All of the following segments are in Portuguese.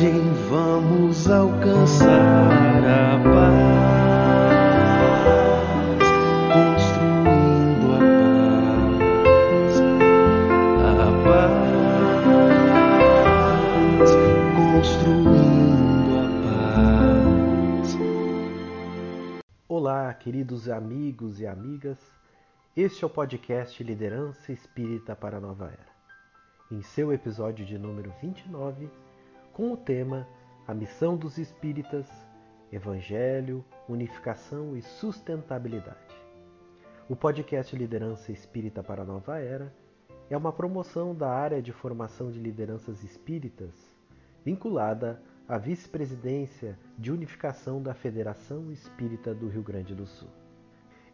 viagem vamos alcançar a paz, construindo a paz, a paz, construindo a paz. Olá, queridos amigos e amigas. Este é o podcast Liderança Espírita para a Nova Era. Em seu episódio de número 29, com o tema A Missão dos Espíritas, Evangelho, Unificação e Sustentabilidade. O podcast Liderança Espírita para a Nova Era é uma promoção da área de formação de lideranças espíritas, vinculada à vice-presidência de unificação da Federação Espírita do Rio Grande do Sul.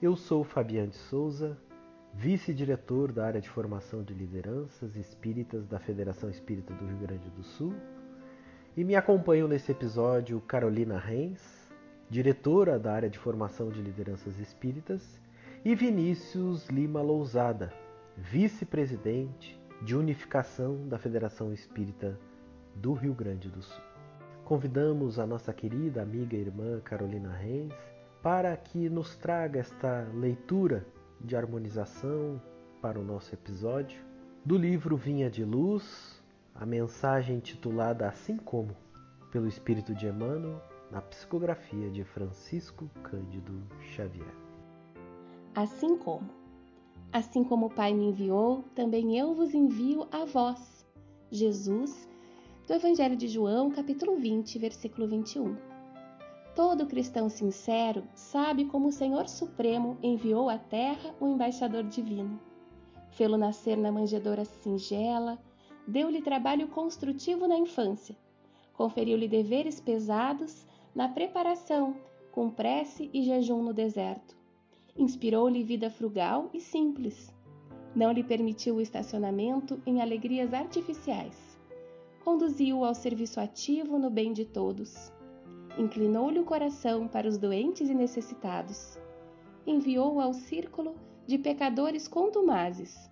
Eu sou Fabiano de Souza, vice-diretor da área de formação de lideranças espíritas da Federação Espírita do Rio Grande do Sul, e me acompanham nesse episódio Carolina Reis, diretora da área de formação de lideranças espíritas, e Vinícius Lima Lousada, vice-presidente de unificação da Federação Espírita do Rio Grande do Sul. Convidamos a nossa querida amiga e irmã Carolina Reis para que nos traga esta leitura de harmonização para o nosso episódio do livro Vinha de Luz, a mensagem titulada Assim Como, pelo Espírito de Emmanuel, na psicografia de Francisco Cândido Xavier. Assim como. Assim como o Pai me enviou, também eu vos envio a vós. Jesus, do Evangelho de João, capítulo 20, versículo 21. Todo cristão sincero sabe como o Senhor Supremo enviou à terra o embaixador divino. Fê-lo nascer na manjedoura singela, deu-lhe trabalho construtivo na infância, conferiu-lhe deveres pesados na preparação, com prece e jejum no deserto. Inspirou-lhe vida frugal e simples. Não lhe permitiu o estacionamento em alegrias artificiais. Conduziu-o ao serviço ativo no bem de todos. Inclinou-lhe o coração para os doentes e necessitados. Enviou-o ao círculo de pecadores contumazes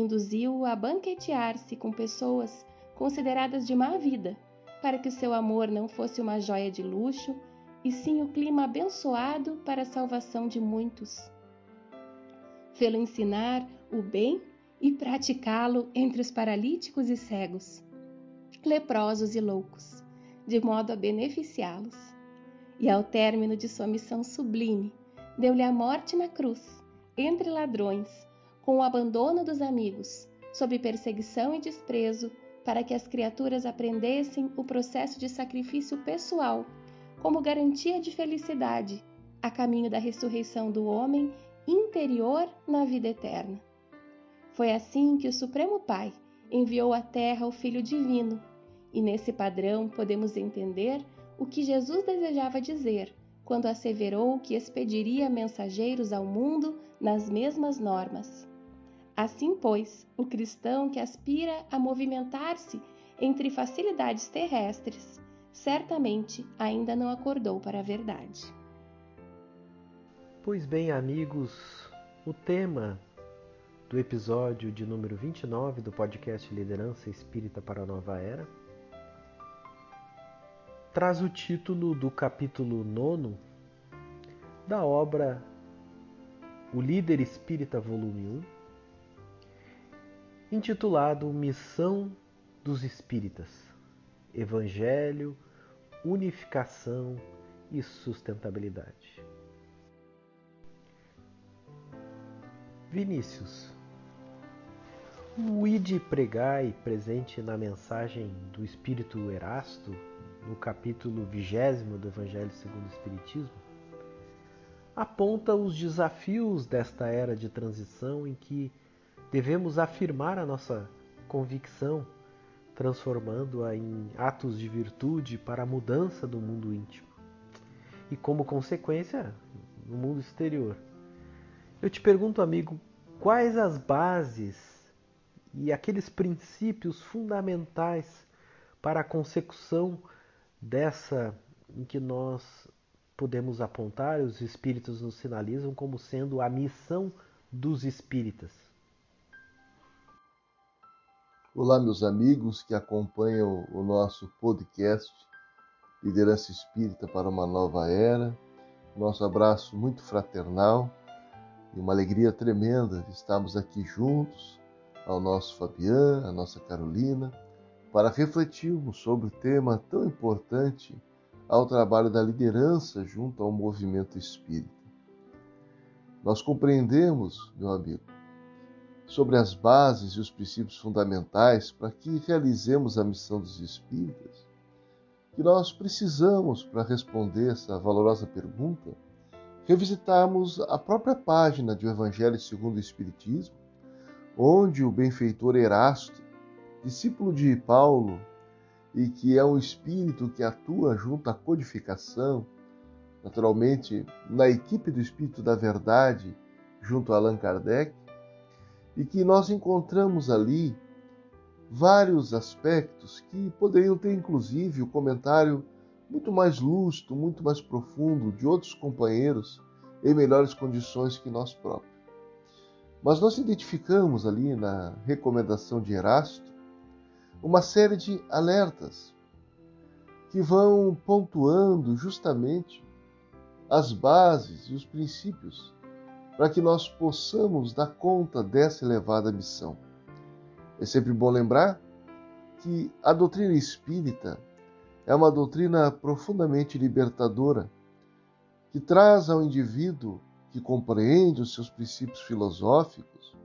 induziu-o a banquetear-se com pessoas consideradas de má vida, para que o seu amor não fosse uma joia de luxo, e sim o clima abençoado para a salvação de muitos. Fê-lo ensinar o bem e praticá-lo entre os paralíticos e cegos, leprosos e loucos, de modo a beneficiá-los. E ao término de sua missão sublime, deu-lhe a morte na cruz, entre ladrões, com o abandono dos amigos, sob perseguição e desprezo, para que as criaturas aprendessem o processo de sacrifício pessoal como garantia de felicidade, a caminho da ressurreição do homem interior na vida eterna. Foi assim que o Supremo Pai enviou à Terra o Filho Divino, e nesse padrão podemos entender o que Jesus desejava dizer quando asseverou que expediria mensageiros ao mundo nas mesmas normas. Assim, pois, o cristão que aspira a movimentar-se entre facilidades terrestres, certamente ainda não acordou para a verdade. Pois bem, amigos, o tema do episódio de número 29 do podcast Liderança Espírita para a Nova Era traz o título do capítulo 9 da obra O Líder Espírita, volume 1 intitulado Missão dos Espíritas: Evangelho, Unificação e Sustentabilidade. Vinícius, o ide pregai presente na mensagem do Espírito Erasto, no capítulo vigésimo do Evangelho segundo o Espiritismo, aponta os desafios desta era de transição em que devemos afirmar a nossa convicção, transformando-a em atos de virtude para a mudança do mundo íntimo e, como consequência, no mundo exterior. Eu te pergunto, amigo, quais as bases e aqueles princípios fundamentais para a consecução dessa em que nós podemos apontar, os espíritos nos sinalizam como sendo a missão dos espíritas? Olá, meus amigos que acompanham o nosso podcast Liderança Espírita para uma Nova Era. Nosso abraço muito fraternal e uma alegria tremenda de estarmos aqui juntos, ao nosso Fabian, a nossa Carolina, para refletirmos sobre o tema tão importante ao trabalho da liderança junto ao movimento espírita. Nós compreendemos, meu amigo, sobre as bases e os princípios fundamentais para que realizemos a missão dos espíritas, que nós precisamos, para responder essa valorosa pergunta, revisitarmos a própria página do Evangelho segundo o Espiritismo, onde o benfeitor Erasto, discípulo de Paulo, e que é um espírito que atua junto à codificação, naturalmente na equipe do Espírito da Verdade, junto a Allan Kardec, e que nós encontramos ali vários aspectos que poderiam ter, inclusive, o comentário muito mais lúcido, muito mais profundo de outros companheiros em melhores condições que nós próprios. Mas nós identificamos ali na recomendação de Erasto uma série de alertas que vão pontuando justamente as bases e os princípios para que nós possamos dar conta dessa elevada missão. É sempre bom lembrar que a doutrina espírita é uma doutrina profundamente libertadora, que traz ao indivíduo que compreende os seus princípios filosóficos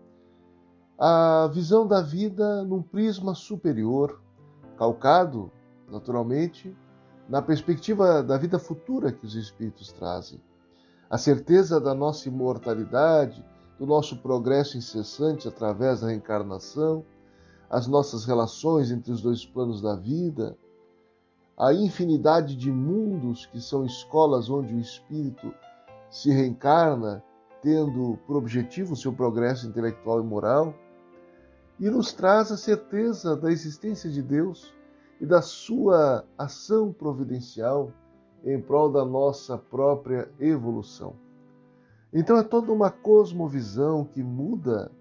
a visão da vida num prisma superior, calcado, naturalmente, na perspectiva da vida futura que os espíritos trazem a certeza da nossa imortalidade, do nosso progresso incessante através da reencarnação, as nossas relações entre os dois planos da vida, a infinidade de mundos que são escolas onde o espírito se reencarna, tendo por objetivo o seu progresso intelectual e moral, e nos traz a certeza da existência de Deus e da sua ação providencial em prol da nossa própria evolução. Então é toda uma cosmovisão que muda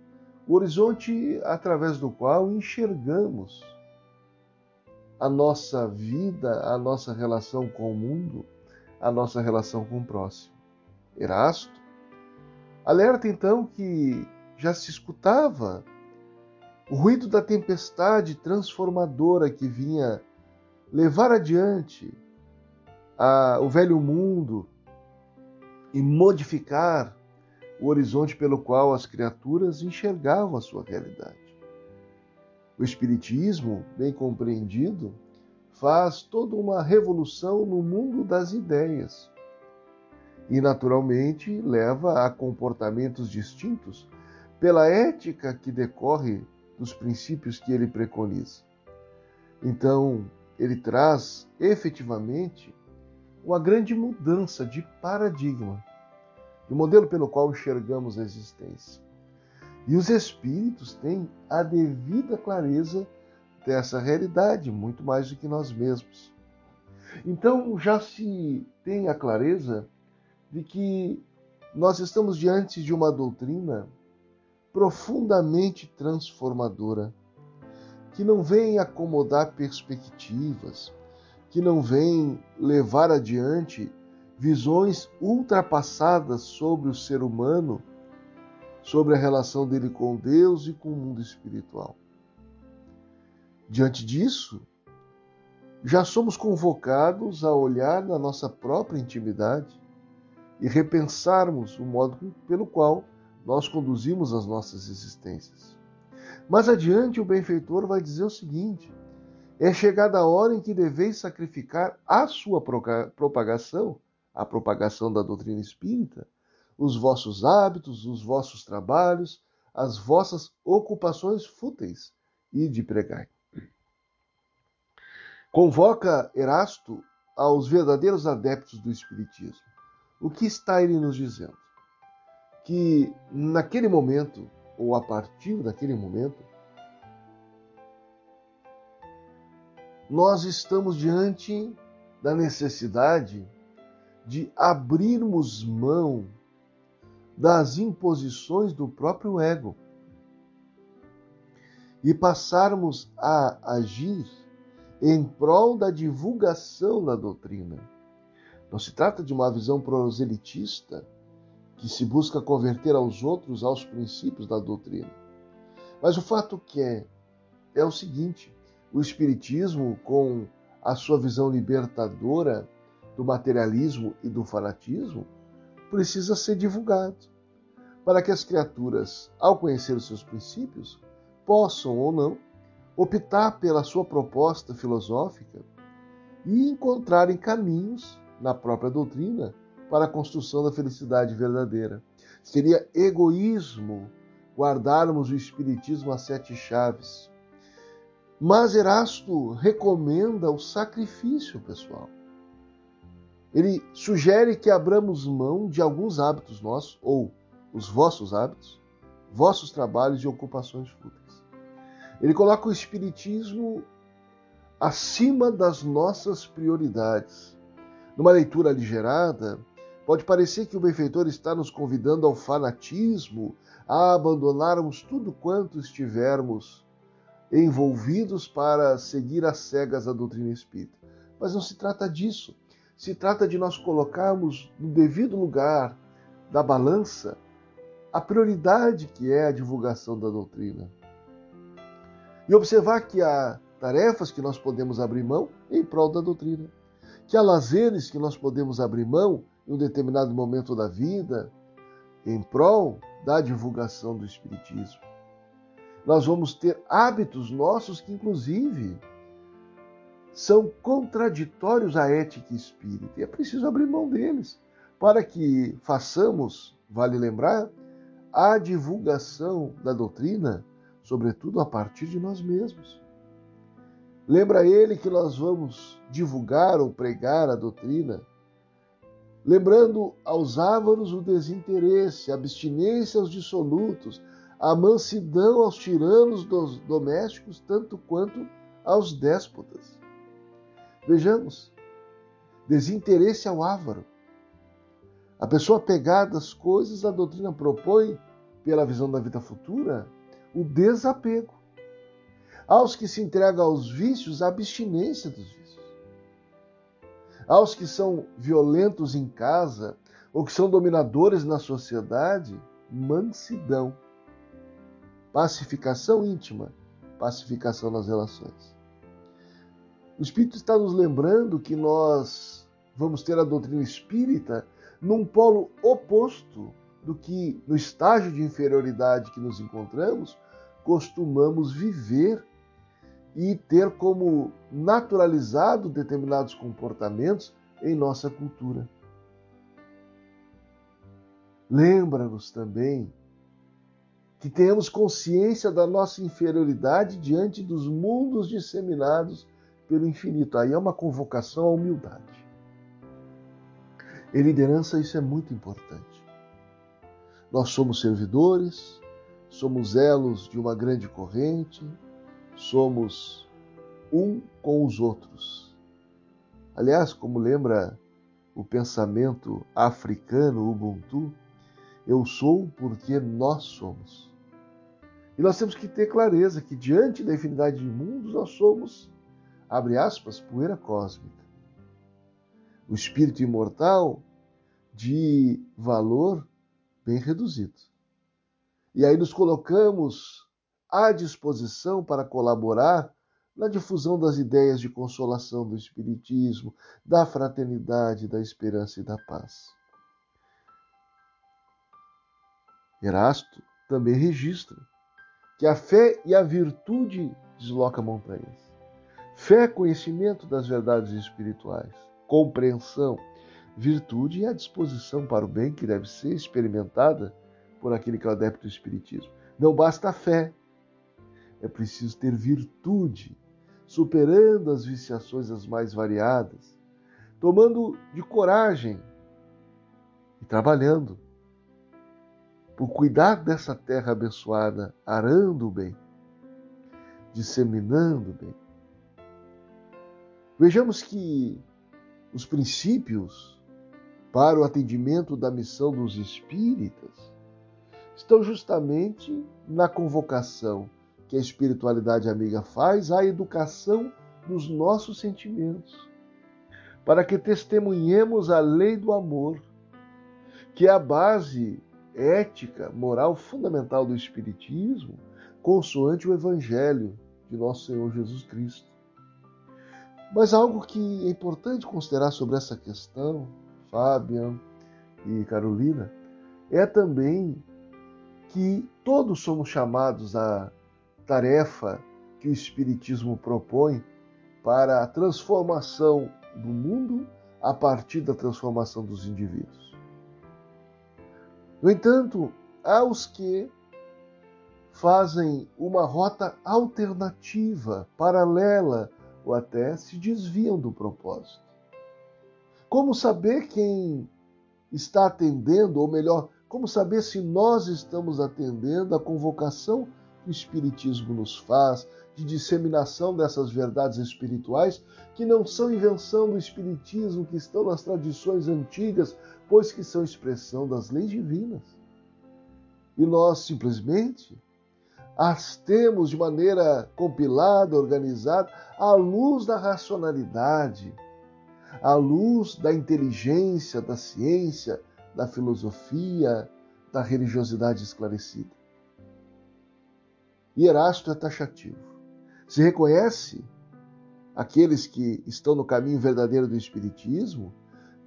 o horizonte através do qual enxergamos a nossa vida, a nossa relação com o mundo, a nossa relação com o próximo. Erasto alerta então que já se escutava o ruído da tempestade transformadora que vinha levar adiante a, o velho mundo e modificar o horizonte pelo qual as criaturas enxergavam a sua realidade. O Espiritismo, bem compreendido, faz toda uma revolução no mundo das ideias e, naturalmente, leva a comportamentos distintos pela ética que decorre dos princípios que ele preconiza. Então, ele traz efetivamente uma grande mudança de paradigma, do modelo pelo qual enxergamos a existência. E os espíritos têm a devida clareza dessa realidade, muito mais do que nós mesmos. Então já se tem a clareza de que nós estamos diante de uma doutrina profundamente transformadora, que não vem acomodar perspectivas, que não vem levar adiante visões ultrapassadas sobre o ser humano, sobre a relação dele com Deus e com o mundo espiritual. Diante disso, já somos convocados a olhar na nossa própria intimidade e repensarmos o modo pelo qual nós conduzimos as nossas existências. Mais adiante, o benfeitor vai dizer o seguinte: é chegada a hora em que deveis sacrificar a sua propagação, a propagação da doutrina espírita, os vossos hábitos, os vossos trabalhos, as vossas ocupações fúteis e de pregar. Convoca Erasto aos verdadeiros adeptos do Espiritismo. O que está ele nos dizendo? Que naquele momento, ou a partir daquele momento, nós estamos diante da necessidade de abrirmos mão das imposições do próprio ego e passarmos a agir em prol da divulgação da doutrina. Não se trata de uma visão proselitista que se busca converter aos outros aos princípios da doutrina. Mas o fato que é é o seguinte: o espiritismo com a sua visão libertadora do materialismo e do fanatismo precisa ser divulgado para que as criaturas, ao conhecer os seus princípios, possam ou não optar pela sua proposta filosófica e encontrarem caminhos na própria doutrina para a construção da felicidade verdadeira. Seria egoísmo guardarmos o Espiritismo a sete chaves. Mas Erasto recomenda o sacrifício, pessoal. Ele sugere que abramos mão de alguns hábitos nossos, ou os vossos hábitos, vossos trabalhos e ocupações fúteis. Ele coloca o Espiritismo acima das nossas prioridades. Numa leitura aligerada, pode parecer que o benfeitor está nos convidando ao fanatismo, a abandonarmos tudo quanto estivermos envolvidos para seguir às cegas a doutrina espírita. Mas não se trata disso. Se trata de nós colocarmos no devido lugar da balança a prioridade que é a divulgação da doutrina e observar que há tarefas que nós podemos abrir mão em prol da doutrina, que há lazeres que nós podemos abrir mão em um determinado momento da vida em prol da divulgação do Espiritismo. Nós vamos ter hábitos nossos que, inclusive, são contraditórios à ética espírita. E é preciso abrir mão deles para que façamos, vale lembrar, a divulgação da doutrina sobretudo a partir de nós mesmos. Lembra ele que nós vamos divulgar ou pregar a doutrina, lembrando aos ávaros o desinteresse, a abstinência aos dissolutos, a mansidão aos tiranos dos domésticos, tanto quanto aos déspotas. Vejamos, desinteresse ao ávaro. A pessoa pegada às coisas, a doutrina propõe, pela visão da vida futura, o desapego. Aos que se entregam aos vícios, a abstinência dos vícios. Aos que são violentos em casa ou que são dominadores na sociedade, mansidão. Pacificação íntima, pacificação nas relações. O Espírito está nos lembrando que nós vamos ter a doutrina espírita num polo oposto do que no estágio de inferioridade que nos encontramos, costumamos viver e ter como naturalizado determinados comportamentos em nossa cultura. Lembra-nos também que tenhamos consciência da nossa inferioridade diante dos mundos disseminados pelo infinito. Aí é uma convocação à humildade. Em liderança, isso é muito importante. Nós somos servidores, somos elos de uma grande corrente, somos um com os outros. Aliás, como lembra o pensamento africano Ubuntu, eu sou porque nós somos. E nós temos que ter clareza que diante da infinidade de mundos nós somos, abre aspas, poeira cósmica. O espírito imortal de valor bem reduzido. E aí nos colocamos à disposição para colaborar na difusão das ideias de consolação do Espiritismo, da fraternidade, da esperança e da paz. Erasto também registra que a fé e a virtude deslocam montanhas. Fé é conhecimento das verdades espirituais, compreensão, virtude e a disposição para o bem que deve ser experimentada por aquele que é adepto do Espiritismo. Não basta a fé, é preciso ter virtude, superando as viciações as mais variadas, tomando de coragem e trabalhando por cuidar dessa terra abençoada, arando o bem, disseminando o bem. Vejamos que os princípios para o atendimento da missão dos espíritas estão justamente na convocação que a espiritualidade amiga faz? A educação dos nossos sentimentos, para que testemunhemos a lei do amor, que é a base ética, moral fundamental do Espiritismo, consoante o Evangelho de nosso Senhor Jesus Cristo. Mas algo que é importante considerar sobre essa questão, Fabian e Carolina, é também que todos somos chamados à tarefa que o Espiritismo propõe para a transformação do mundo a partir da transformação dos indivíduos. No entanto, há os que fazem uma rota alternativa, paralela ou até se desviam do propósito. Como saber quem está atendendo, ou melhor, como saber se nós estamos atendendo a convocação que o Espiritismo nos faz de disseminação dessas verdades espirituais que não são invenção do Espiritismo, que estão nas tradições antigas, pois que são expressão das leis divinas. E nós simplesmente as temos de maneira compilada, organizada, à luz da racionalidade, à luz da inteligência, da ciência, da filosofia, da religiosidade esclarecida. E Erasto é taxativo. Se reconhece aqueles que estão no caminho verdadeiro do Espiritismo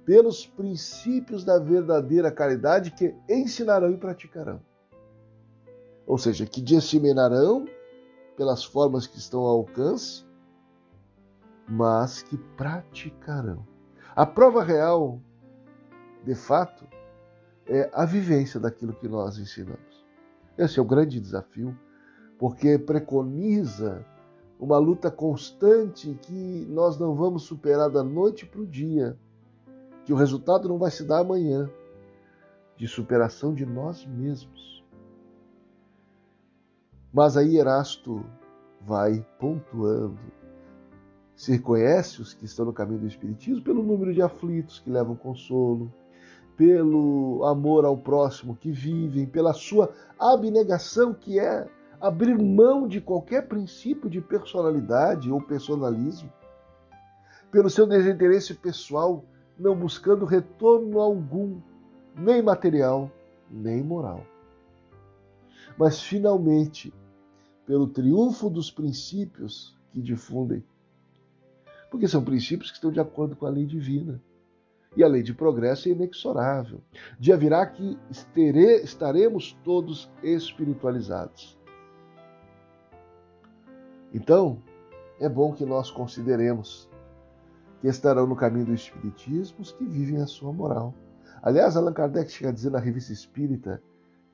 pelos princípios da verdadeira caridade que ensinarão e praticarão ou seja, que disseminarão pelas formas que estão ao alcance, mas que praticarão. A prova real, de fato, é a vivência daquilo que nós ensinamos. Esse é o grande desafio, porque preconiza uma luta constante que nós não vamos superar da noite para o dia, que o resultado não vai se dar amanhã, de superação de nós mesmos. Mas aí Erasto vai pontuando. Se reconhece os que estão no caminho do Espiritismo pelo número de aflitos que levam consolo, pelo amor ao próximo que vivem, pela sua abnegação, que é abrir mão de qualquer princípio de personalidade ou personalismo, pelo seu desinteresse pessoal, não buscando retorno algum, nem material, nem moral. Mas finalmente, pelo triunfo dos princípios que difundem. Porque são princípios que estão de acordo com a lei divina. E a lei de progresso é inexorável. Dia virá que estaremos todos espiritualizados. Então, é bom que nós consideremos que estarão no caminho do Espiritismo os que vivem a sua moral. Aliás, Allan Kardec chega a dizer na Revista Espírita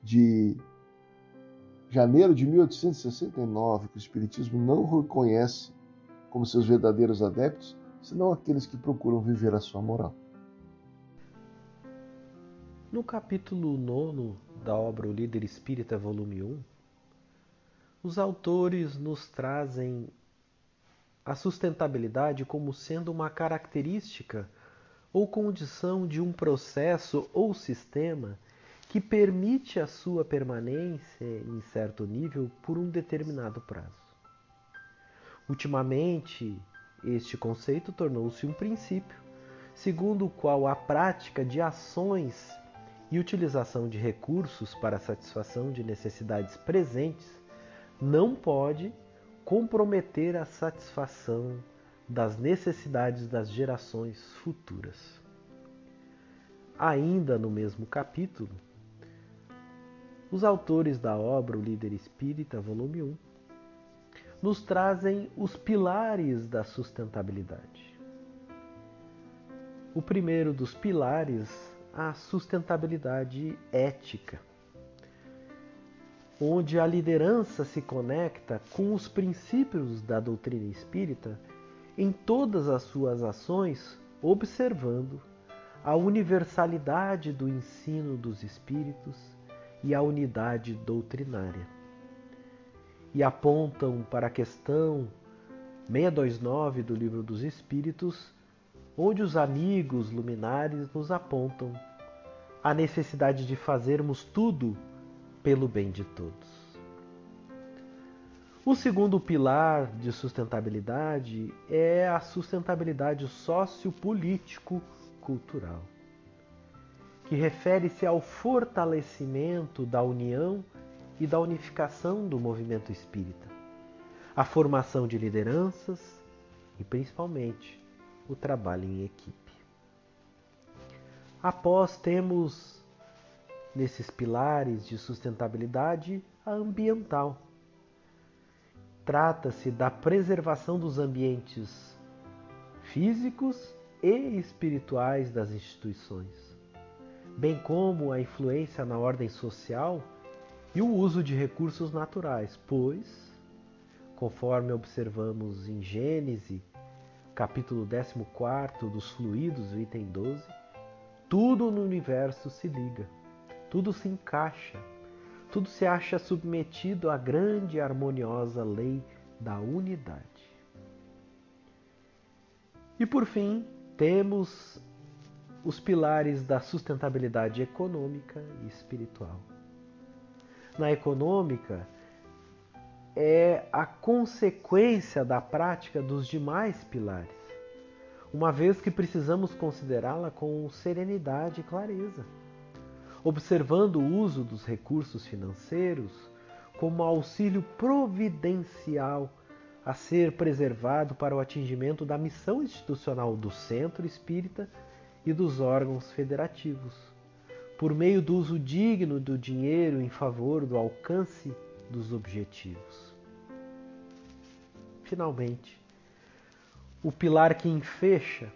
de janeiro de 1869, que o Espiritismo não reconhece como seus verdadeiros adeptos, senão aqueles que procuram viver a sua moral. No capítulo 9 da obra O Líder Espírita, volume 1, os autores nos trazem a sustentabilidade como sendo uma característica ou condição de um processo ou sistema que permite a sua permanência em certo nível por um determinado prazo. Ultimamente, este conceito tornou-se um princípio, segundo o qual a prática de ações e utilização de recursos para a satisfação de necessidades presentes não pode comprometer a satisfação das necessidades das gerações futuras. Ainda no mesmo capítulo, os autores da obra O Líder Espírita, volume 1, nos trazem os pilares da sustentabilidade. O primeiro dos pilares, a sustentabilidade ética, onde a liderança se conecta com os princípios da doutrina espírita em todas as suas ações, observando a universalidade do ensino dos espíritos e a unidade doutrinária. E apontam para a questão 629 do Livro dos Espíritos, onde os amigos luminares nos apontam a necessidade de fazermos tudo pelo bem de todos. O segundo pilar de sustentabilidade é a sustentabilidade sociopolítico-cultural, que refere-se ao fortalecimento da união e da unificação do movimento espírita, a formação de lideranças e, principalmente, o trabalho em equipe. Após temos nesses pilares de sustentabilidade ambiental. Trata-se da preservação dos ambientes físicos e espirituais das instituições, bem como a influência na ordem social e o uso de recursos naturais, pois, conforme observamos em Gênesis, capítulo 14 dos fluidos, item 12, tudo no universo se liga, tudo se encaixa, tudo se acha submetido à grande e harmoniosa lei da unidade. E por fim, temos os pilares da sustentabilidade econômica e espiritual. Na econômica é a consequência da prática dos demais pilares, uma vez que precisamos considerá-la com serenidade e clareza, observando o uso dos recursos financeiros como auxílio providencial a ser preservado para o atingimento da missão institucional do Centro Espírita e dos órgãos federativos por meio do uso digno do dinheiro em favor do alcance dos objetivos. Finalmente, o pilar que enfecha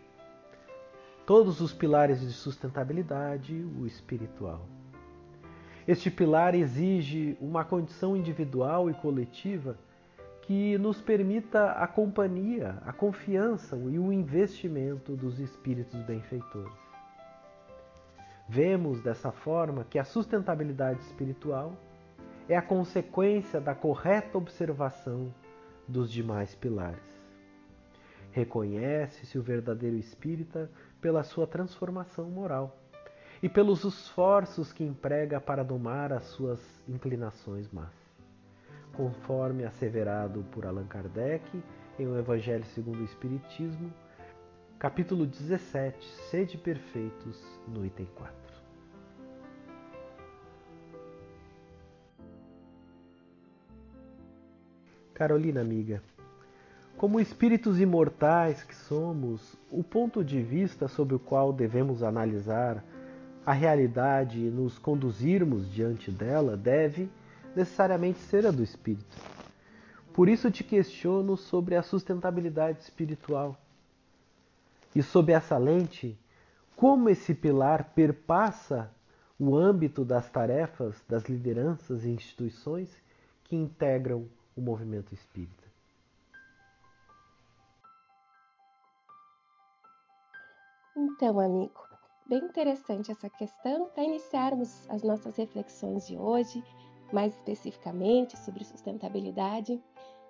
todos os pilares de sustentabilidade, o espiritual. Este pilar exige uma condição individual e coletiva que nos permita a companhia, a confiança e o investimento dos espíritos benfeitores. Vemos dessa forma que a sustentabilidade espiritual é a consequência da correta observação dos demais pilares. Reconhece-se o verdadeiro espírita pela sua transformação moral e pelos esforços que emprega para domar as suas inclinações más. Conforme asseverado por Allan Kardec em O Evangelho segundo o Espiritismo, capítulo 17, Sede Perfeitos, no item 4. Carolina, amiga, como espíritos imortais que somos, o ponto de vista sob o qual devemos analisar a realidade e nos conduzirmos diante dela deve necessariamente ser a do espírito. Por isso te questiono sobre a sustentabilidade espiritual e sob essa lente, como esse pilar perpassa o âmbito das tarefas das lideranças e instituições que integram o movimento espírita. Então, amigo, bem interessante essa questão para iniciarmos as nossas reflexões de hoje, mais especificamente sobre sustentabilidade.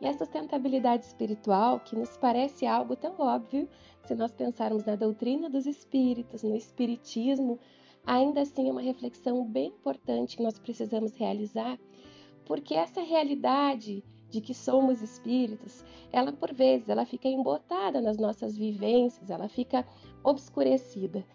E a sustentabilidade espiritual, que nos parece algo tão óbvio, se nós pensarmos na doutrina dos espíritos, no espiritismo, ainda assim é uma reflexão bem importante que nós precisamos realizar, porque essa realidade de que somos espíritos, ela por vezes ela fica embotada nas nossas vivências, ela fica obscurecida.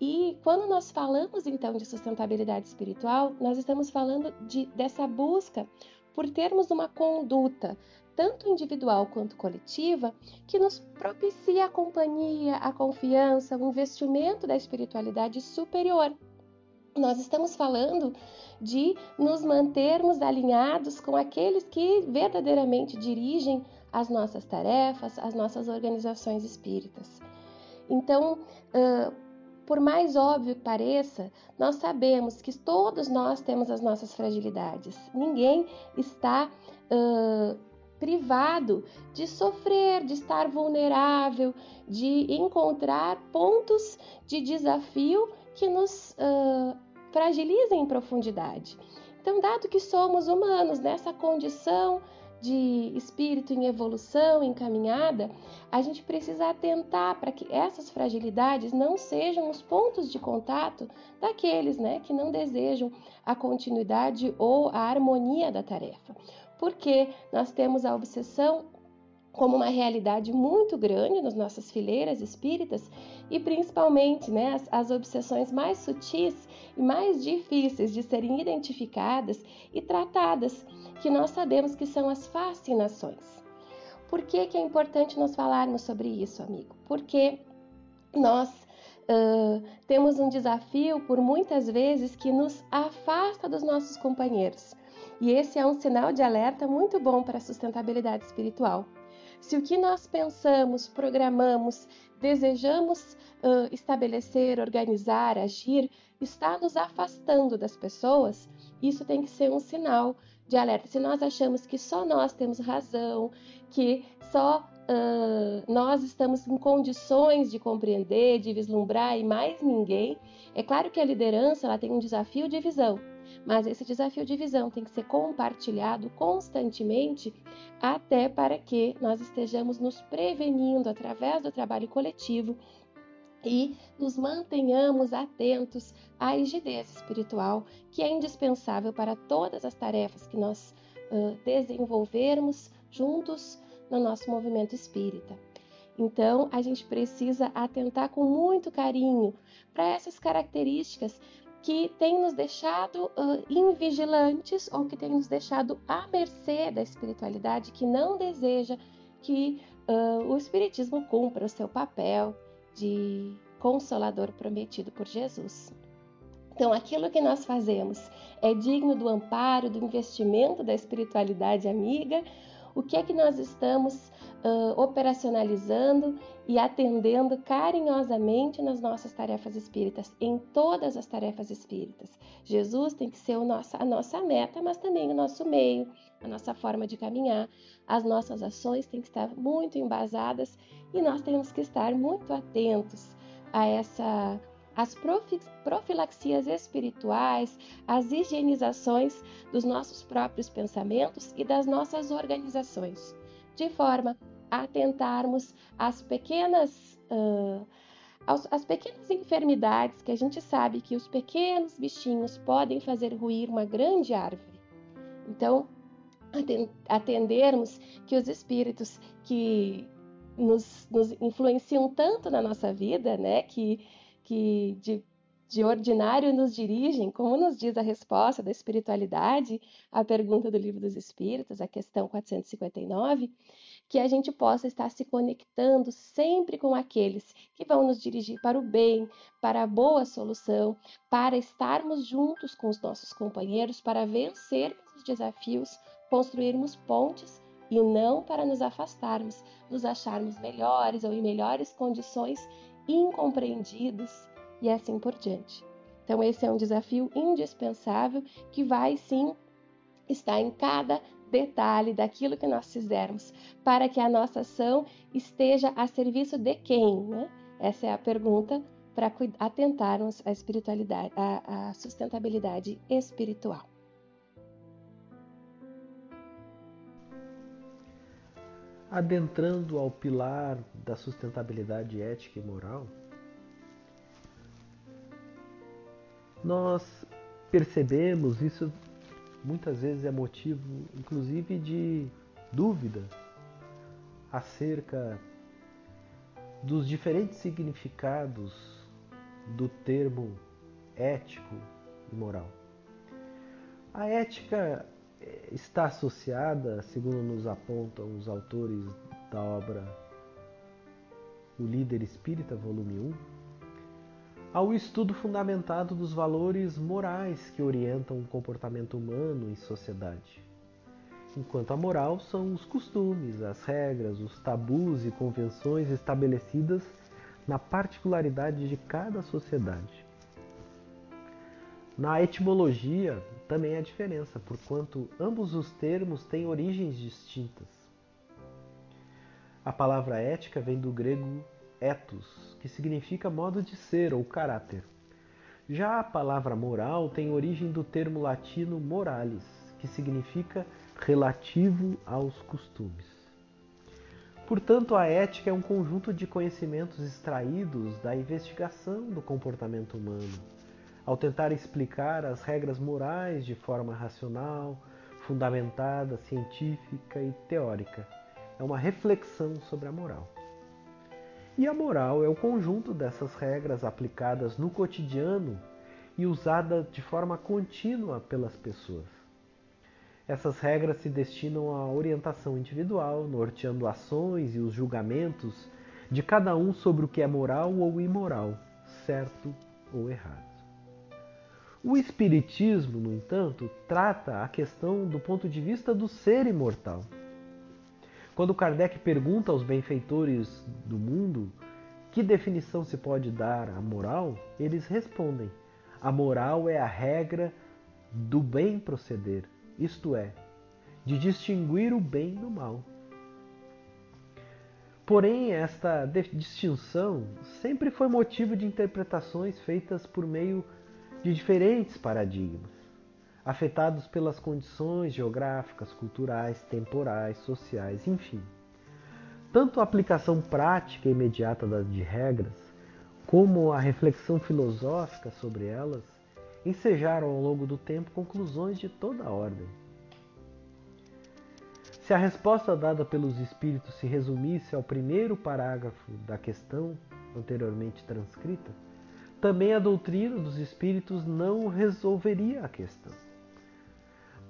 E quando nós falamos então de sustentabilidade espiritual, nós estamos falando de, dessa busca por termos uma conduta tanto individual quanto coletiva, que nos propicia a companhia, a confiança, o investimento da espiritualidade superior. Nós estamos falando de nos mantermos alinhados com aqueles que verdadeiramente dirigem as nossas tarefas, as nossas organizações espíritas. Então, uh, por mais óbvio que pareça, nós sabemos que todos nós temos as nossas fragilidades. Ninguém está uh, privado de sofrer, de estar vulnerável, de encontrar pontos de desafio que nos uh, fragilizem em profundidade. Então, dado que somos humanos nessa condição de espírito em evolução, em caminhada, a gente precisa atentar para que essas fragilidades não sejam os pontos de contato daqueles né, que não desejam a continuidade ou a harmonia da tarefa. porque nós temos a obsessão como uma realidade muito grande nas nossas fileiras espíritas e principalmente né, as, as, obsessões mais sutis e mais difíceis de serem identificadas e tratadas, que nós sabemos que são as fascinações. Por que, que é importante nós falarmos sobre isso, amigo? Porque nós uh, temos um desafio por muitas vezes que nos afasta dos nossos companheiros. E esse é um sinal de alerta muito bom para a sustentabilidade espiritual. Se o que nós pensamos, programamos, desejamos uh, estabelecer, organizar, agir, está nos afastando das pessoas, isso tem que ser um sinal de alerta. Se nós achamos que só nós temos razão, que só uh, nós estamos em condições de compreender, de vislumbrar e mais ninguém, é claro que a liderança ela tem um desafio de visão mas esse desafio de visão tem que ser compartilhado constantemente, até para que nós estejamos nos prevenindo através do trabalho coletivo e nos mantenhamos atentos à rigidez espiritual, que é indispensável para todas as tarefas que nós uh, desenvolvermos juntos no nosso movimento espírita. Então, a gente precisa atentar com muito carinho para essas características que tem nos deixado uh, invigilantes ou que tem nos deixado à mercê da espiritualidade que não deseja que uh, o Espiritismo cumpra o seu papel de consolador prometido por Jesus. Então, aquilo que nós fazemos é digno do amparo, do investimento da espiritualidade amiga. O que é que nós estamos uh, operacionalizando e atendendo carinhosamente nas nossas tarefas espíritas, em todas as tarefas espíritas. Jesus tem que ser nosso, a nossa meta, mas também o nosso meio, a nossa forma de caminhar. As nossas ações têm que estar muito embasadas e nós temos que estar muito atentos a essa as profilaxias espirituais, as higienizações dos nossos próprios pensamentos e das nossas organizações, de forma atentarmos às pequenas uh, as pequenas enfermidades que a gente sabe que os pequenos bichinhos podem fazer ruir uma grande árvore. Então, atendermos que os espíritos que nos, nos influenciam tanto na nossa vida, né, que, que de, de ordinário nos dirigem, como nos diz a resposta da espiritualidade à pergunta do Livro dos Espíritos, a questão 459, que a gente possa estar se conectando sempre com aqueles que vão nos dirigir para o bem, para a boa solução, para estarmos juntos com os nossos companheiros, para vencermos os desafios, construirmos pontes e não para nos afastarmos, nos acharmos melhores ou em melhores condições, incompreendidos e assim por diante. Então, esse é um desafio indispensável que vai sim estar em cada detalhe daquilo que nós fizermos, para que a nossa ação esteja a serviço de quem? Né? Essa é a pergunta para atentarmos à espiritualidade, à, à sustentabilidade espiritual. Adentrando ao pilar da sustentabilidade ética e moral, nós percebemos isso muitas vezes é motivo, inclusive, de dúvida acerca dos diferentes significados do termo ético e moral. A ética está associada, segundo nos apontam os autores da obra O Líder Espírita, volume 1, ao estudo fundamentado dos valores morais que orientam o comportamento humano em sociedade. Enquanto a moral são os costumes, as regras, os tabus e convenções estabelecidas na particularidade de cada sociedade. Na etimologia também há diferença, porquanto ambos os termos têm origens distintas. A palavra ética vem do grego ethos, que significa modo de ser ou caráter. Já a palavra moral tem origem do termo latino moralis, que significa relativo aos costumes. Portanto, a ética é um conjunto de conhecimentos extraídos da investigação do comportamento humano. Ao tentar explicar as regras morais de forma racional, fundamentada, científica e teórica. É uma reflexão sobre a moral. E a moral é o conjunto dessas regras aplicadas no cotidiano e usada de forma contínua pelas pessoas. Essas regras se destinam à orientação individual, norteando ações e os julgamentos de cada um sobre o que é moral ou imoral, certo ou errado. O Espiritismo, no entanto, trata a questão do ponto de vista do ser imortal. Quando Kardec pergunta aos benfeitores do mundo que definição se pode dar à moral, eles respondem: a moral é a regra do bem proceder, isto é, de distinguir o bem do mal. Porém, esta distinção sempre foi motivo de interpretações feitas por meio de diferentes paradigmas, afetados pelas condições geográficas, culturais, temporais, sociais, enfim. Tanto a aplicação prática e imediata de regras, como a reflexão filosófica sobre elas, ensejaram ao longo do tempo conclusões de toda a ordem. Se a resposta dada pelos espíritos se resumisse ao primeiro parágrafo da questão anteriormente transcrita, também a doutrina dos espíritos não resolveria a questão.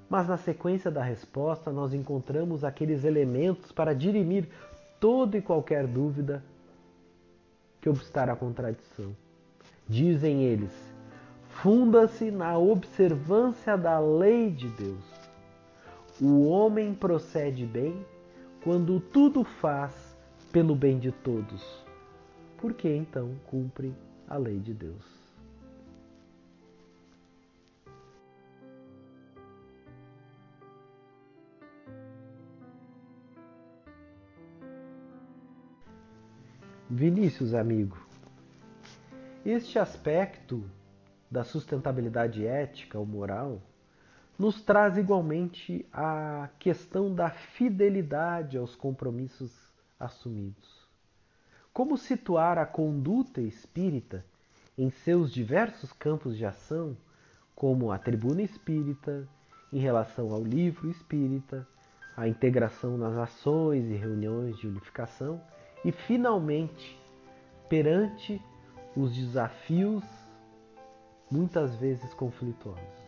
Mas na sequência da resposta, nós encontramos aqueles elementos para dirimir toda e qualquer dúvida que obstar a contradição. Dizem eles: funda-se na observância da lei de Deus o homem procede bem quando tudo faz pelo bem de todos. Por que então cumpre a lei de Deus? Vinícius, amigo, este aspecto da sustentabilidade ética ou moral nos traz igualmente a questão da fidelidade aos compromissos assumidos. Como situar a conduta espírita em seus diversos campos de ação, como a tribuna espírita, em relação ao livro espírita, a integração nas ações e reuniões de unificação e, finalmente, perante os desafios muitas vezes conflituosos.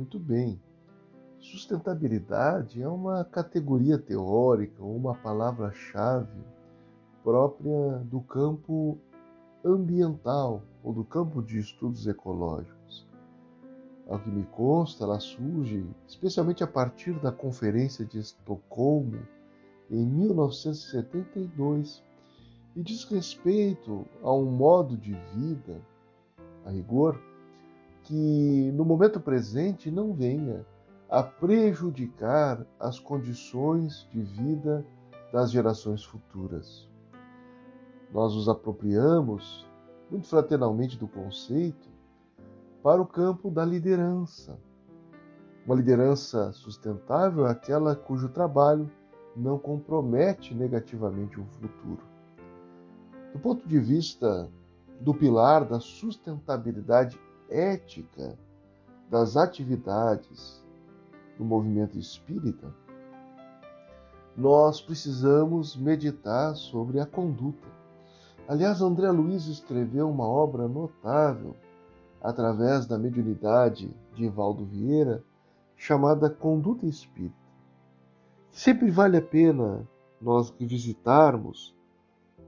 Muito bem. Sustentabilidade é uma categoria teórica, uma palavra-chave própria do campo ambiental ou do campo de estudos ecológicos. Ao que me consta, ela surge especialmente a partir da Conferência de Estocolmo em 1972 e diz respeito a um modo de vida, a rigor, que no momento presente não venha a prejudicar as condições de vida das gerações futuras. Nós nos apropriamos muito fraternalmente do conceito para o campo da liderança. Uma liderança sustentável é aquela cujo trabalho não compromete negativamente o futuro. Do ponto de vista do pilar da sustentabilidade ética das atividades do movimento espírita, nós precisamos meditar sobre a conduta. Aliás, André Luiz escreveu uma obra notável através da mediunidade de Evaldo Vieira, chamada Conduta Espírita. Sempre vale a pena nós revisitarmos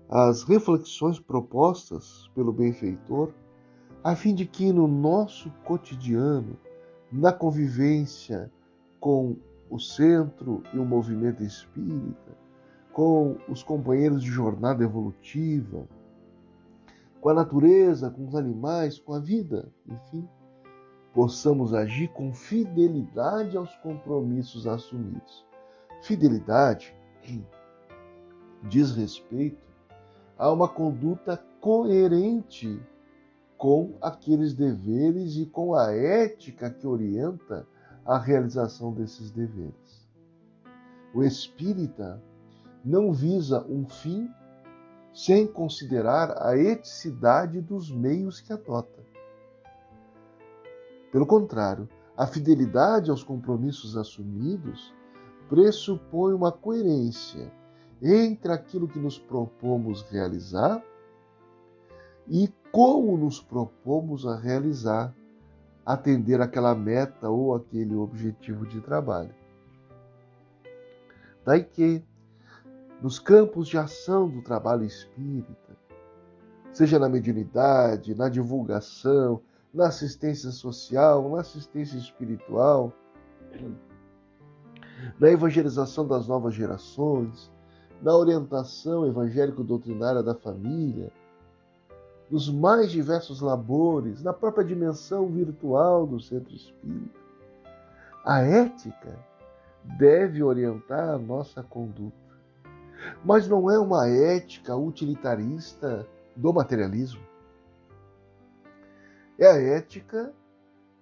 as reflexões propostas pelo benfeitor a fim de que no nosso cotidiano, na convivência com o centro e o movimento espírita, com os companheiros de jornada evolutiva, com a natureza, com os animais, com a vida, enfim, possamos agir com fidelidade aos compromissos assumidos. Fidelidade diz respeito a uma conduta coerente com aqueles deveres e com a ética que orienta a realização desses deveres. O espírita não visa um fim sem considerar a eticidade dos meios que adota. Pelo contrário, a fidelidade aos compromissos assumidos pressupõe uma coerência entre aquilo que nos propomos realizar e como nos propomos a realizar, atender aquela meta ou aquele objetivo de trabalho. Daí que, nos campos de ação do trabalho espírita, seja na mediunidade, na divulgação, na assistência social, na assistência espiritual, na evangelização das novas gerações, na orientação evangélico-doutrinária da família, nos mais diversos labores, na própria dimensão virtual do centro espírita. A ética deve orientar a nossa conduta, mas não é uma ética utilitarista do materialismo. É a ética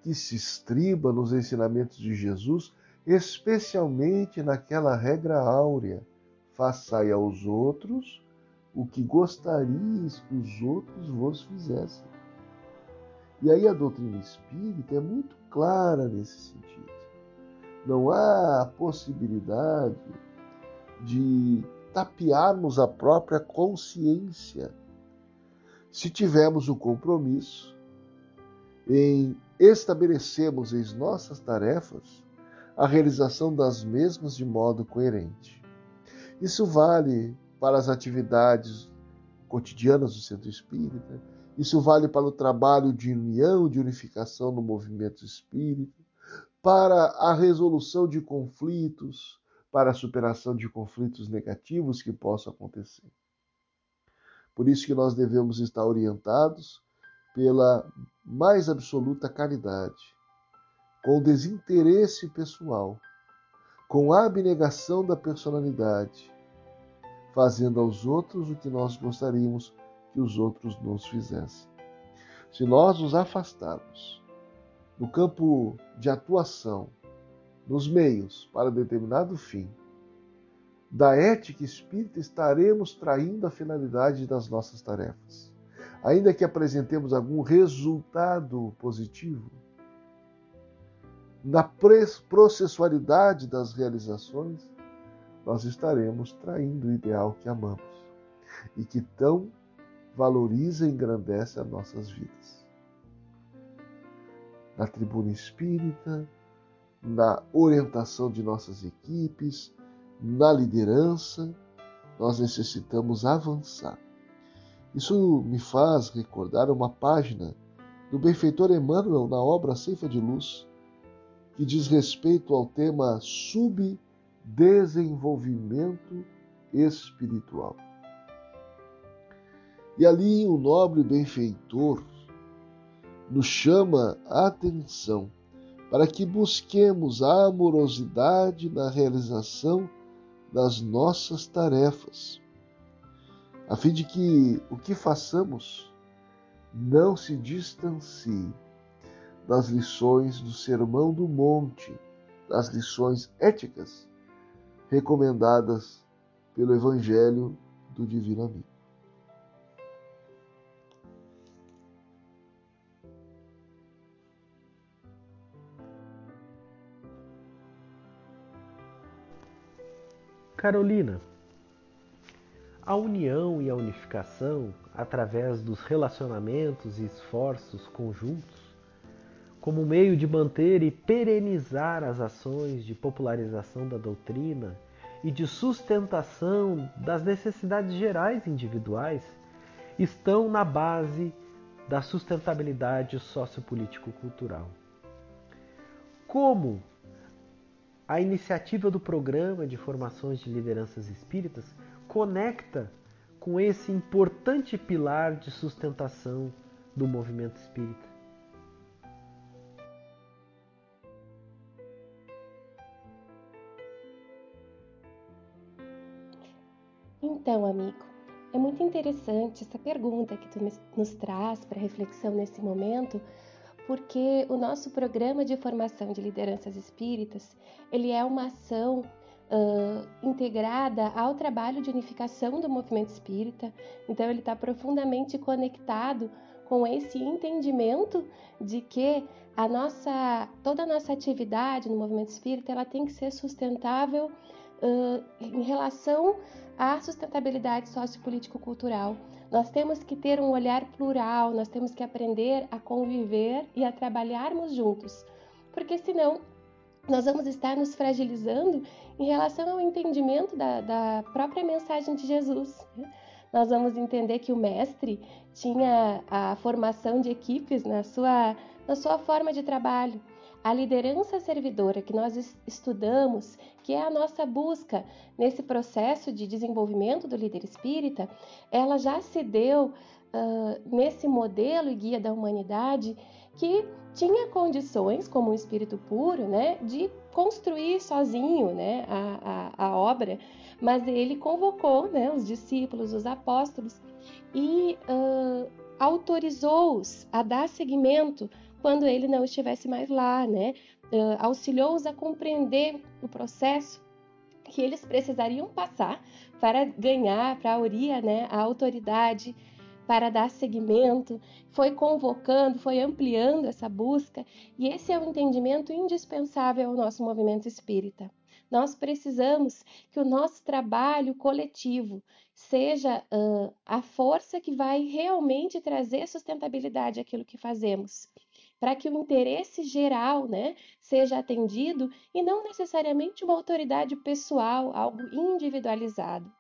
que se estriba nos ensinamentos de Jesus, especialmente naquela regra áurea: façai aos outros o que gostarias que os outros vos fizessem. E aí a doutrina espírita é muito clara nesse sentido. Não há possibilidade de tapearmos a própria consciência se tivermos o compromisso em estabelecermos em nossas tarefas a realização das mesmas de modo coerente. Isso vale para as atividades cotidianas do centro espírita, isso vale para o trabalho de união, de unificação no movimento espírita, para a resolução de conflitos, para a superação de conflitos negativos que possam acontecer. Por isso que nós devemos estar orientados pela mais absoluta caridade, com desinteresse pessoal, com abnegação da personalidade, fazendo aos outros o que nós gostaríamos que os outros nos fizessem. Se nós nos afastarmos do campo de atuação, nos meios para determinado fim, da ética espírita estaremos traindo a finalidade das nossas tarefas ainda que apresentemos algum resultado positivo, na processualidade das realizações, nós estaremos traindo o ideal que amamos e que tão valoriza e engrandece as nossas vidas. Na tribuna espírita, na orientação de nossas equipes, na liderança, nós necessitamos avançar isso me faz recordar uma página do benfeitor Emmanuel na obra Ceifa de Luz, que diz respeito ao tema subdesenvolvimento espiritual. E ali o nobre benfeitor nos chama a atenção para que busquemos a amorosidade na realização das nossas tarefas a fim de que o que façamos não se distancie das lições do Sermão do Monte, das lições éticas recomendadas pelo Evangelho do Divino Amigo. Carolina, a união e a unificação, através dos relacionamentos e esforços conjuntos, como meio de manter e perenizar as ações de popularização da doutrina e de sustentação das necessidades gerais individuais, estão na base da sustentabilidade sociopolítico-cultural. Como a iniciativa do Programa de Formações de Lideranças Espíritas conecta com esse importante pilar de sustentação do movimento espírita. Então, amigo, é muito interessante essa pergunta que tu nos traz para reflexão nesse momento, porque o nosso programa de formação de lideranças espíritas, ele é uma ação uh, integrada ao trabalho de unificação do movimento espírita. Então, ele está profundamente conectado com esse entendimento de que a nossa, toda a nossa atividade no movimento espírita ela tem que ser sustentável uh, em relação à sustentabilidade sociopolítico-cultural. Nós temos que ter um olhar plural, nós temos que aprender a conviver e a trabalharmos juntos, porque senão nós vamos estar nos fragilizando em relação ao entendimento da, da própria mensagem de Jesus. Né? Nós vamos entender que o mestre tinha a formação de equipes na sua, na sua forma de trabalho. A liderança servidora que nós estudamos, que é a nossa busca nesse processo de desenvolvimento do líder espírita, ela já se deu uh, nesse modelo e guia da humanidade que tinha condições, como um espírito puro, né, de construir sozinho né, a, a, a obra, mas ele convocou né, os discípulos, os apóstolos, e uh, autorizou-os a dar seguimento quando ele não estivesse mais lá, né? Uh, auxiliou-os a compreender o processo que eles precisariam passar para ganhar para a Auria né, a autoridade para dar seguimento, foi convocando, foi ampliando essa busca, e esse é o um entendimento indispensável ao nosso movimento espírita. Nós precisamos que o nosso trabalho coletivo seja uh, a força que vai realmente trazer sustentabilidade àquilo que fazemos, para que o interesse geral né, seja atendido e não necessariamente uma autoridade pessoal, algo individualizado.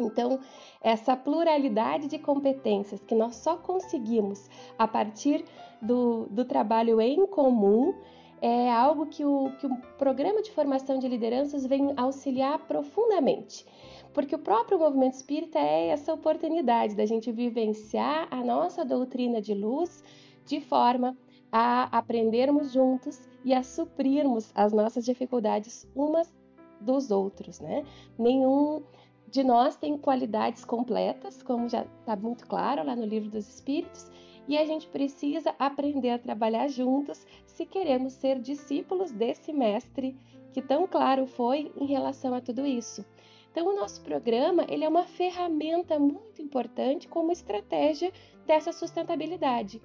Então, essa pluralidade de competências que nós só conseguimos a partir do, do trabalho em comum é algo que o, que o programa de formação de lideranças vem auxiliar profundamente. Porque o próprio movimento espírita é essa oportunidade da gente vivenciar a nossa doutrina de luz de forma a aprendermos juntos e a suprirmos as nossas dificuldades umas dos outros, né? Nenhum de nós tem qualidades completas, como já está muito claro lá no Livro dos Espíritos, e a gente precisa aprender a trabalhar juntos se queremos ser discípulos desse mestre que tão claro foi em relação a tudo isso. Então, o nosso programa ele é uma ferramenta muito importante como estratégia dessa sustentabilidade,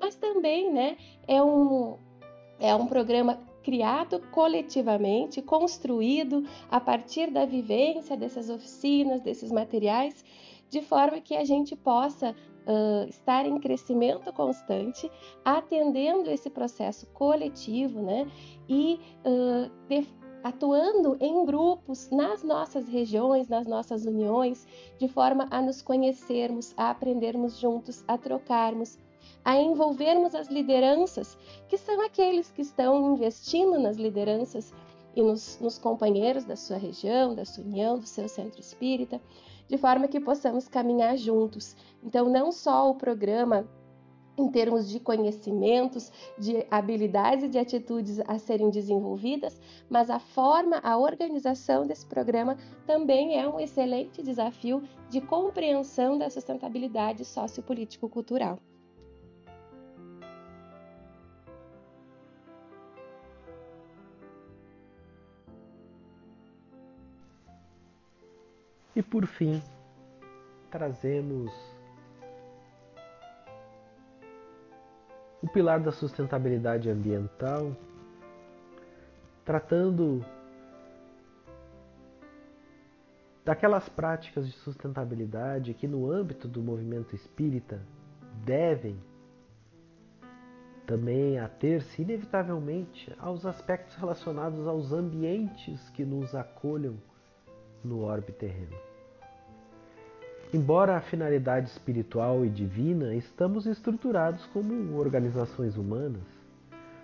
mas também, né, é um é um programa criado coletivamente, construído a partir da vivência dessas oficinas, desses materiais, de forma que a gente possa uh, estar em crescimento constante, atendendo esse processo coletivo, né? E uh, de, atuando em grupos nas nossas regiões, nas nossas uniões, de forma a nos conhecermos, a aprendermos juntos, a trocarmos, a envolvermos as lideranças, que são aqueles que estão investindo nas lideranças e nos, nos, companheiros da sua região, da sua união, do seu centro espírita, de forma que possamos caminhar juntos. Então, não só o programa em termos de conhecimentos, de habilidades e de atitudes a serem desenvolvidas, mas a forma, a organização desse programa também é um excelente desafio de compreensão da sustentabilidade sociopolítico-cultural. E por fim, trazemos o pilar da sustentabilidade ambiental, tratando daquelas práticas de sustentabilidade que, no âmbito do movimento espírita, devem também ater-se inevitavelmente aos aspectos relacionados aos ambientes que nos acolham no orbe terreno. Embora a finalidade espiritual e divina, estamos estruturados como organizações humanas,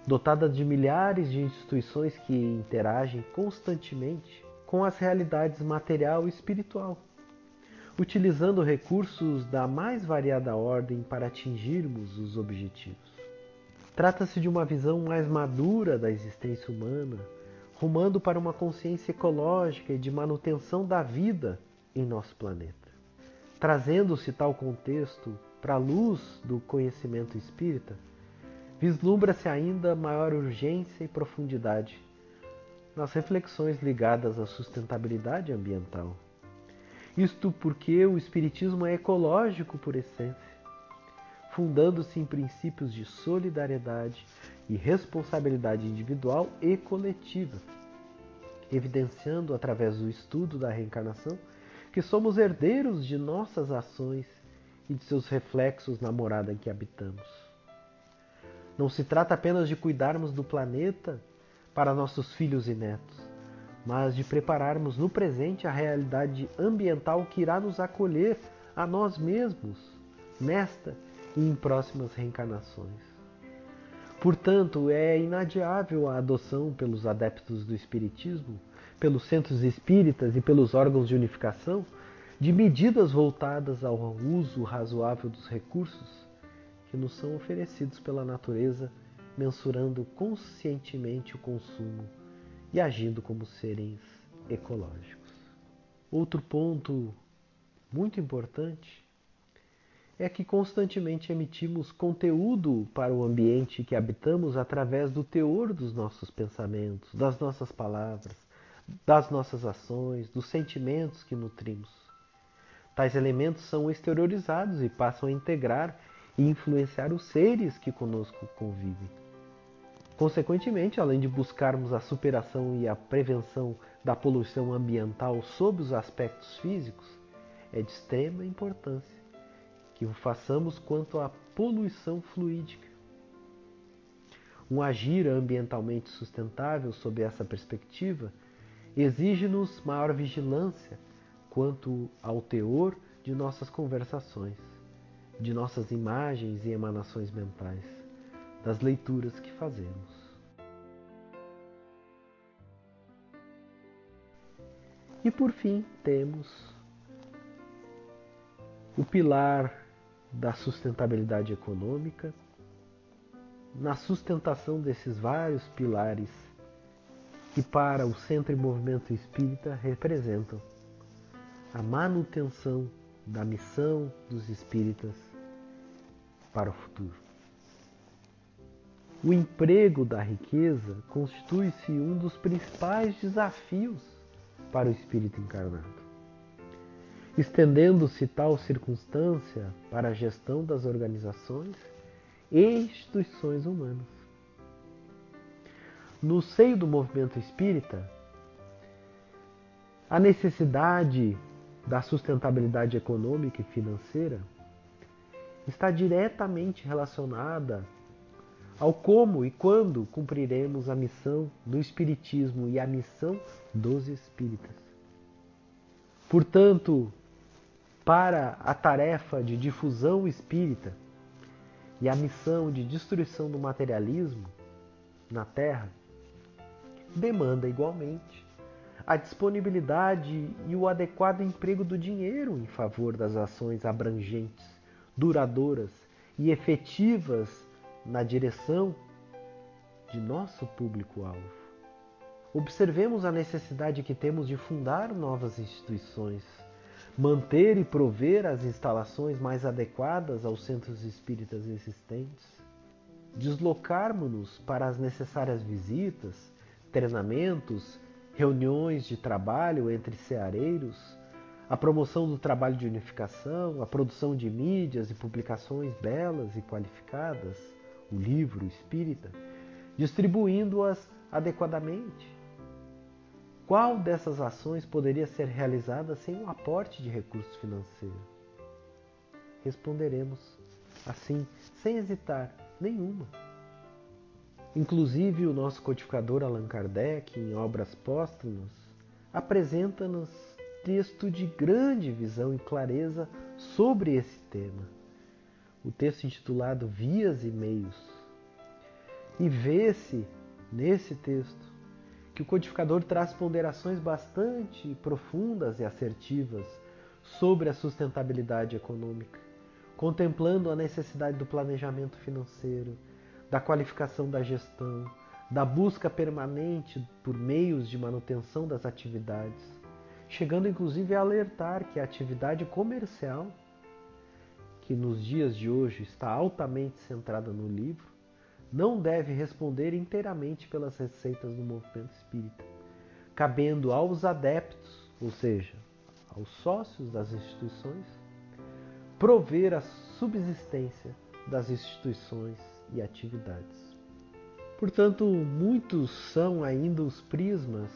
dotadas de milhares de instituições que interagem constantemente com as realidades material e espiritual, utilizando recursos da mais variada ordem para atingirmos os objetivos. Trata-se de uma visão mais madura da existência humana, rumando para uma consciência ecológica e de manutenção da vida em nosso planeta. Trazendo-se tal contexto para a luz do conhecimento espírita, vislumbra-se ainda maior urgência e profundidade nas reflexões ligadas à sustentabilidade ambiental. Isto porque o Espiritismo é ecológico por essência, fundando-se em princípios de solidariedade e responsabilidade individual e coletiva, evidenciando através do estudo da reencarnação que somos herdeiros de nossas ações e de seus reflexos na morada em que habitamos. Não se trata apenas de cuidarmos do planeta para nossos filhos e netos, mas de prepararmos no presente a realidade ambiental que irá nos acolher a nós mesmos nesta e em próximas reencarnações. Portanto, é inadiável a adoção pelos adeptos do Espiritismo, pelos centros espíritas e pelos órgãos de unificação de medidas voltadas ao uso razoável dos recursos que nos são oferecidos pela natureza, mensurando conscientemente o consumo e agindo como seres ecológicos. Outro ponto muito importante é que constantemente emitimos conteúdo para o ambiente que habitamos através do teor dos nossos pensamentos, das nossas palavras, das nossas ações, dos sentimentos que nutrimos. Tais elementos são exteriorizados e passam a integrar e influenciar os seres que conosco convivem. Consequentemente, além de buscarmos a superação e a prevenção da poluição ambiental sob os aspectos físicos, é de extrema importância que o façamos quanto à poluição fluídica. Um agir ambientalmente sustentável sob essa perspectiva exige-nos maior vigilância quanto ao teor de nossas conversações de nossas imagens e emanações mentais, das leituras que fazemos. E por fim, temos o pilar da sustentabilidade econômica. Na sustentação desses vários pilares que para o Centro e Movimento Espírita representam a manutenção da missão dos espíritas para o futuro. O emprego da riqueza constitui-se um dos principais desafios para o espírito encarnado. Estendendo-se tal circunstância para a gestão das organizações e instituições humanas. No seio do movimento espírita, a necessidade da sustentabilidade econômica e financeira está diretamente relacionada ao como e quando cumpriremos a missão do Espiritismo e a missão dos Espíritas. Portanto, para a tarefa de difusão espírita e a missão de destruição do materialismo na Terra, demanda igualmente a disponibilidade e o adequado emprego do dinheiro em favor das ações abrangentes, duradouras e efetivas na direção de nosso público-alvo. Observemos a necessidade que temos de fundar novas instituições, manter e prover as instalações mais adequadas aos centros espíritas existentes, deslocarmos-nos para as necessárias visitas, treinamentos reuniões de trabalho entre ceareiros, a promoção do trabalho de unificação, a produção de mídias e publicações belas e qualificadas, o livro espírita, distribuindo-as adequadamente. Qual dessas ações poderia ser realizada sem um aporte de recursos financeiros? Responderemos assim, sem hesitar nenhuma. Inclusive, o nosso codificador Allan Kardec, em obras póstumas, apresenta-nos texto de grande visão e clareza sobre esse tema. O texto intitulado Vias e Meios. E vê-se nesse texto que o codificador traz ponderações bastante profundas e assertivas sobre a sustentabilidade econômica, contemplando a necessidade do planejamento financeiro, da qualificação da gestão, da busca permanente por meios de manutenção das atividades, chegando inclusive a alertar que a atividade comercial, que nos dias de hoje está altamente centrada no livro, não deve responder inteiramente pelas receitas do movimento espírita, cabendo aos adeptos, ou seja, aos sócios das instituições, prover a subsistência das instituições e atividades. Portanto, muitos são ainda os prismas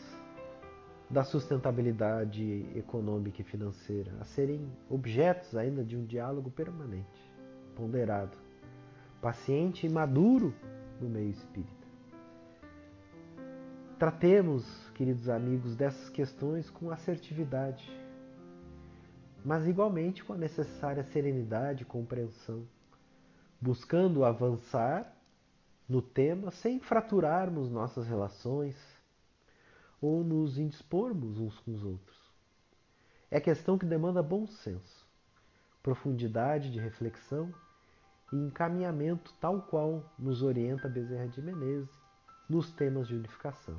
da sustentabilidade econômica e financeira a serem objetos ainda de um diálogo permanente, ponderado, paciente e maduro no meio espírita. Tratemos, queridos amigos, dessas questões com assertividade, mas igualmente com a necessária serenidade e compreensão, buscando avançar no tema sem fraturarmos nossas relações ou nos indispormos uns com os outros. É questão que demanda bom senso, profundidade de reflexão e encaminhamento tal qual nos orienta Bezerra de Menezes nos temas de unificação,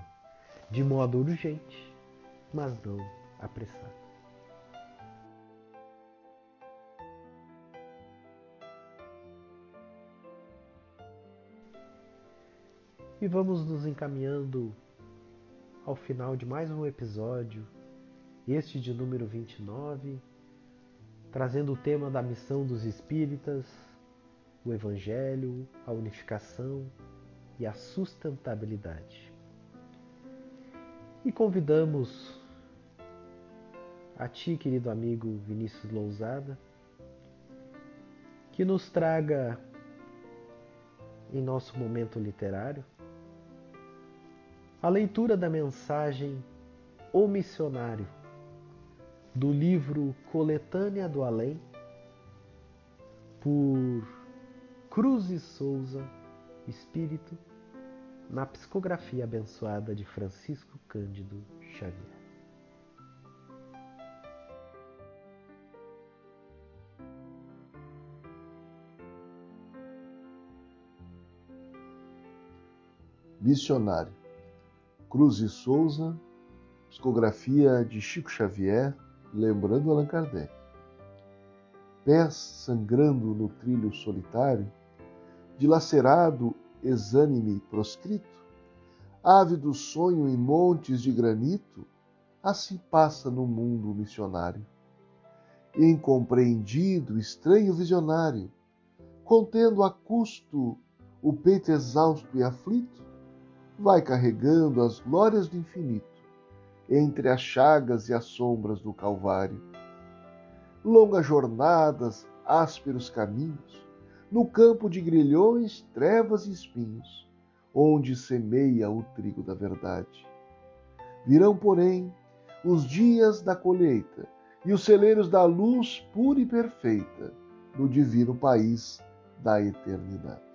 de modo urgente, mas não apressado. E vamos nos encaminhando ao final de mais um episódio, este de número 29, trazendo o tema da missão dos espíritas, o Evangelho, a unificação e a sustentabilidade. E convidamos a ti, querido amigo Vinícius Lousada, que nos traga em nosso momento literário a leitura da mensagem O Missionário, do livro Coletânea do Além, por Cruz e Souza, Espírito, na psicografia abençoada de Francisco Cândido Xavier. Missionário Cruz e Souza, psicografia de Chico Xavier, lembrando Allan Kardec. Pés sangrando no trilho solitário, dilacerado, exânime proscrito, ávido sonho em montes de granito, assim passa no mundo missionário. Incompreendido, estranho visionário, contendo a custo o peito exausto e aflito, vai carregando as glórias do infinito entre as chagas e as sombras do Calvário. Longas jornadas, ásperos caminhos, no campo de grilhões, trevas e espinhos, onde semeia o trigo da verdade. Virão, porém, os dias da colheita e os celeiros da luz pura e perfeita no divino país da eternidade.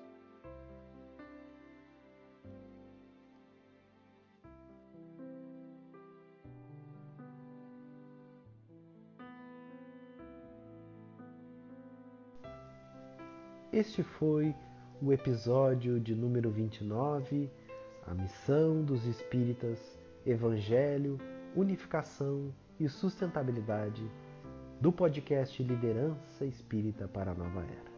Este foi o episódio de número 29, A Missão dos Espíritas, Evangelho, Unificação e Sustentabilidade, do podcast Liderança Espírita para a Nova Era.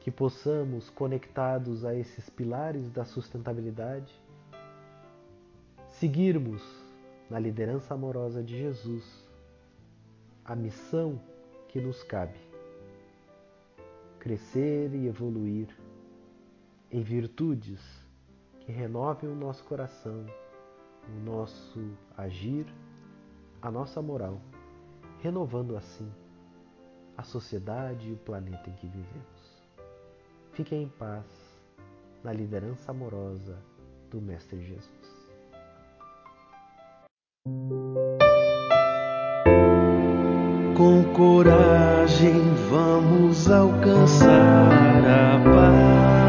Que possamos, conectados a esses pilares da sustentabilidade, seguirmos na liderança amorosa de Jesus a missão que nos cabe crescer e evoluir em virtudes que renovem o nosso coração, o nosso agir, a nossa moral, renovando assim a sociedade e o planeta em que vivemos. Fiquem em paz na liderança amorosa do Mestre Jesus. Com coragem vamos alcançar a paz.